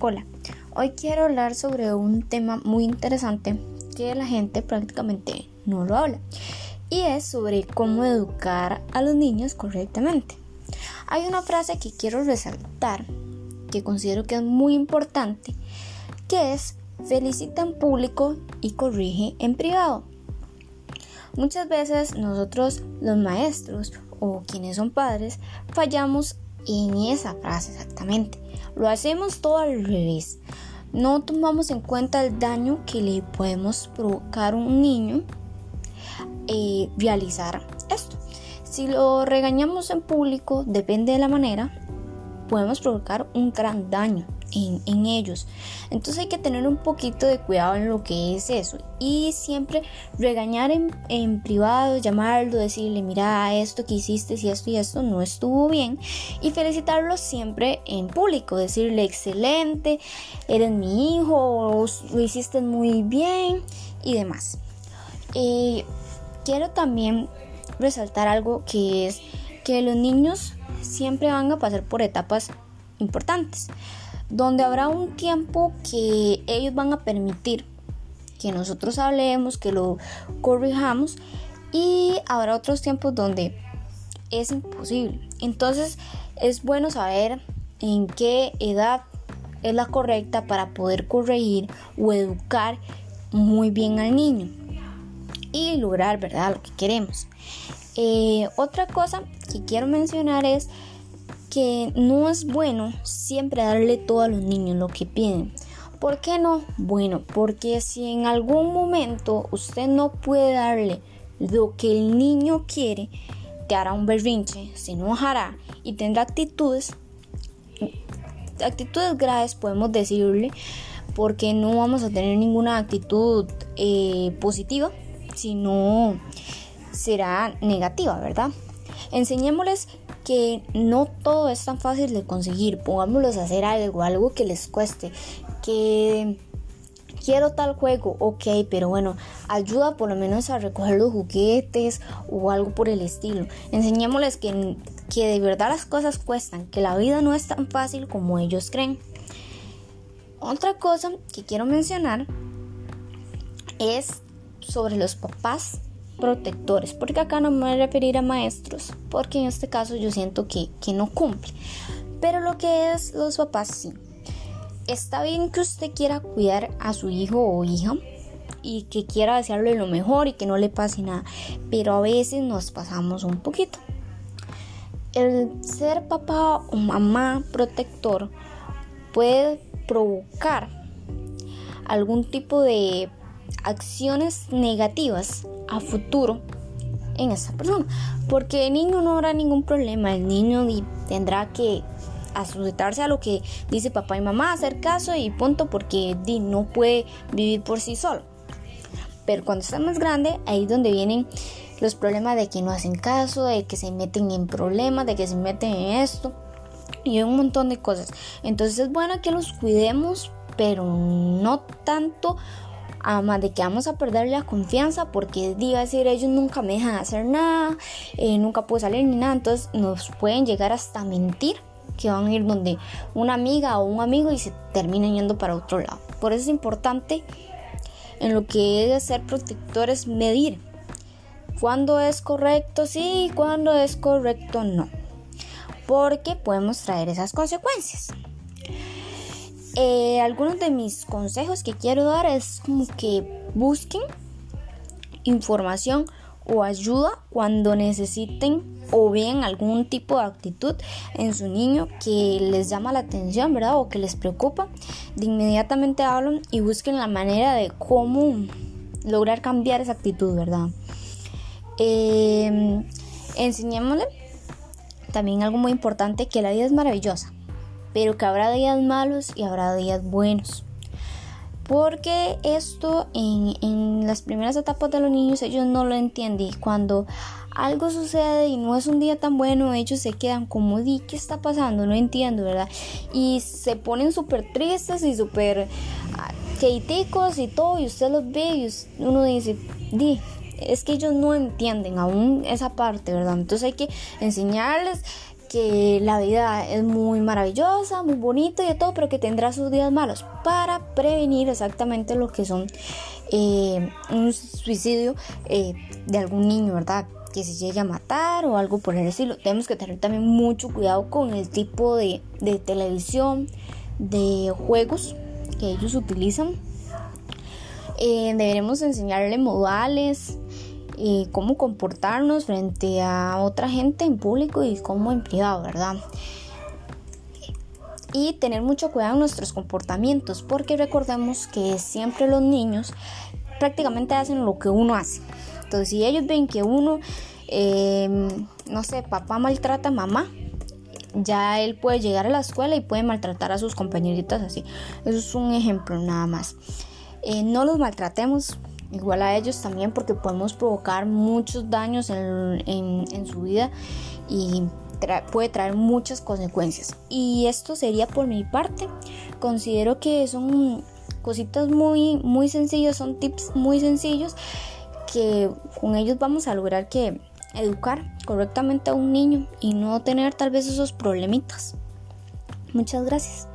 Cola. Hoy quiero hablar sobre un tema muy interesante que la gente prácticamente no lo habla y es sobre cómo educar a los niños correctamente. Hay una frase que quiero resaltar que considero que es muy importante que es felicita en público y corrige en privado. Muchas veces nosotros los maestros o quienes son padres fallamos en esa frase exactamente. Lo hacemos todo al revés. No tomamos en cuenta el daño que le podemos provocar a un niño eh, realizar esto. Si lo regañamos en público, depende de la manera, podemos provocar un gran daño en, ellos. Entonces hay que tener un poquito de cuidado en lo que es eso. Y siempre regañar en, privado, llamarlo, decirle, mira, esto que hiciste, si esto y esto no estuvo bien. Y felicitarlo siempre en público, decirle, excelente, eres mi hijo, lo hiciste muy bien y demás. Eh, quiero también resaltar algo que es que los niños siempre van a pasar por etapas importantes donde habrá un tiempo que ellos van a permitir que nosotros hablemos, que lo corrijamos y habrá otros tiempos donde es imposible. Entonces es bueno saber en qué edad es la correcta para poder corregir o educar muy bien al niño y lograr, ¿verdad?, lo que queremos. Eh, otra cosa que quiero mencionar es que no es bueno siempre darle todo a los niños lo que piden. ¿Por qué no? Bueno, porque si en algún momento usted no puede darle lo que el niño quiere, te hará un berrinche, se enojará y tendrá actitudes, actitudes graves podemos decirle, porque no vamos a tener ninguna actitud eh, positiva, sino será negativa, ¿verdad? Enseñémosles que no todo es tan fácil de conseguir. Pongámoslos a hacer algo, algo que les cueste. Que quiero tal juego, ok, pero bueno, ayuda por lo menos a recoger los juguetes o algo por el estilo. Enseñémosles que, que de verdad las cosas cuestan, que la vida no es tan fácil como ellos creen. Otra cosa que quiero mencionar es sobre los papás protectores, porque acá no me voy a referir a maestros, porque en este caso yo siento que, no cumple. Pero lo que es los papás, sí. Está bien que usted quiera cuidar a su hijo o hija y que quiera desearle lo mejor y que no le pase nada, pero a veces nos pasamos un poquito. El ser papá o mamá protector puede provocar algún tipo de acciones negativas a futuro en esa persona. Porque el niño no habrá ningún problema, el niño tendrá que asustarse a lo que dice papá y mamá, hacer caso y punto, porque no puede vivir por sí solo. Pero cuando está más grande, ahí es donde vienen los problemas de que no hacen caso, de que se meten en problemas, de que se meten en esto y un montón de cosas. Entonces es bueno que los cuidemos, pero no tanto más de que vamos a perder la confianza porque diga decir ellos nunca me dejan hacer nada, eh, nunca puedo salir ni nada, entonces nos pueden llegar hasta mentir que van a ir donde una amiga o un amigo y se terminan yendo para otro lado. Por eso es importante en lo que es ser protectores medir cuándo es correcto sí y cuándo es correcto no. Porque podemos traer esas consecuencias. Eh, algunos de mis consejos que quiero dar es como que busquen información o ayuda cuando necesiten o vean algún tipo de actitud en su niño que les llama la atención, ¿verdad? O que les preocupa. De inmediatamente hablan y busquen la manera de cómo lograr cambiar esa actitud, ¿verdad? Eh, enseñémosle también algo muy importante, que la vida es maravillosa pero que habrá días malos y habrá días buenos. Porque esto en, las primeras etapas de los niños ellos no lo entienden. Y cuando algo sucede y no es un día tan bueno, ellos se quedan como, di, ¿qué está pasando? No entiendo, ¿verdad? Y se ponen súper tristes y súper críticos y todo. Y usted los ve y uno dice, di, es que ellos no entienden aún esa parte, ¿verdad? Entonces hay que enseñarles que la vida es muy maravillosa, muy bonita y de todo, pero que tendrá sus días malos para prevenir exactamente lo que son eh, un suicidio eh, de algún niño, ¿verdad? Que se llegue a matar o algo por el estilo. Tenemos que tener también mucho cuidado con el tipo de, de televisión, de juegos que ellos utilizan. Eh, deberemos enseñarle modales, y cómo comportarnos frente a otra gente en público y cómo en privado, ¿verdad? Y tener mucho cuidado en nuestros comportamientos, porque recordemos que siempre los niños prácticamente hacen lo que uno hace. Entonces, si ellos ven que uno, em, no sé, papá maltrata a mamá, ya él puede llegar a la escuela y puede maltratar a sus compañeritas así. Eso es un ejemplo nada más. Eh, no los maltratemos, igual a ellos también porque podemos provocar muchos daños en, su vida y puede traer muchas consecuencias. Y esto sería por mi parte. Considero que son cositas muy, muy sencillas, son tips muy sencillos que con ellos vamos a lograr que educar correctamente a un niño y no tener tal vez esos problemitas. Muchas gracias.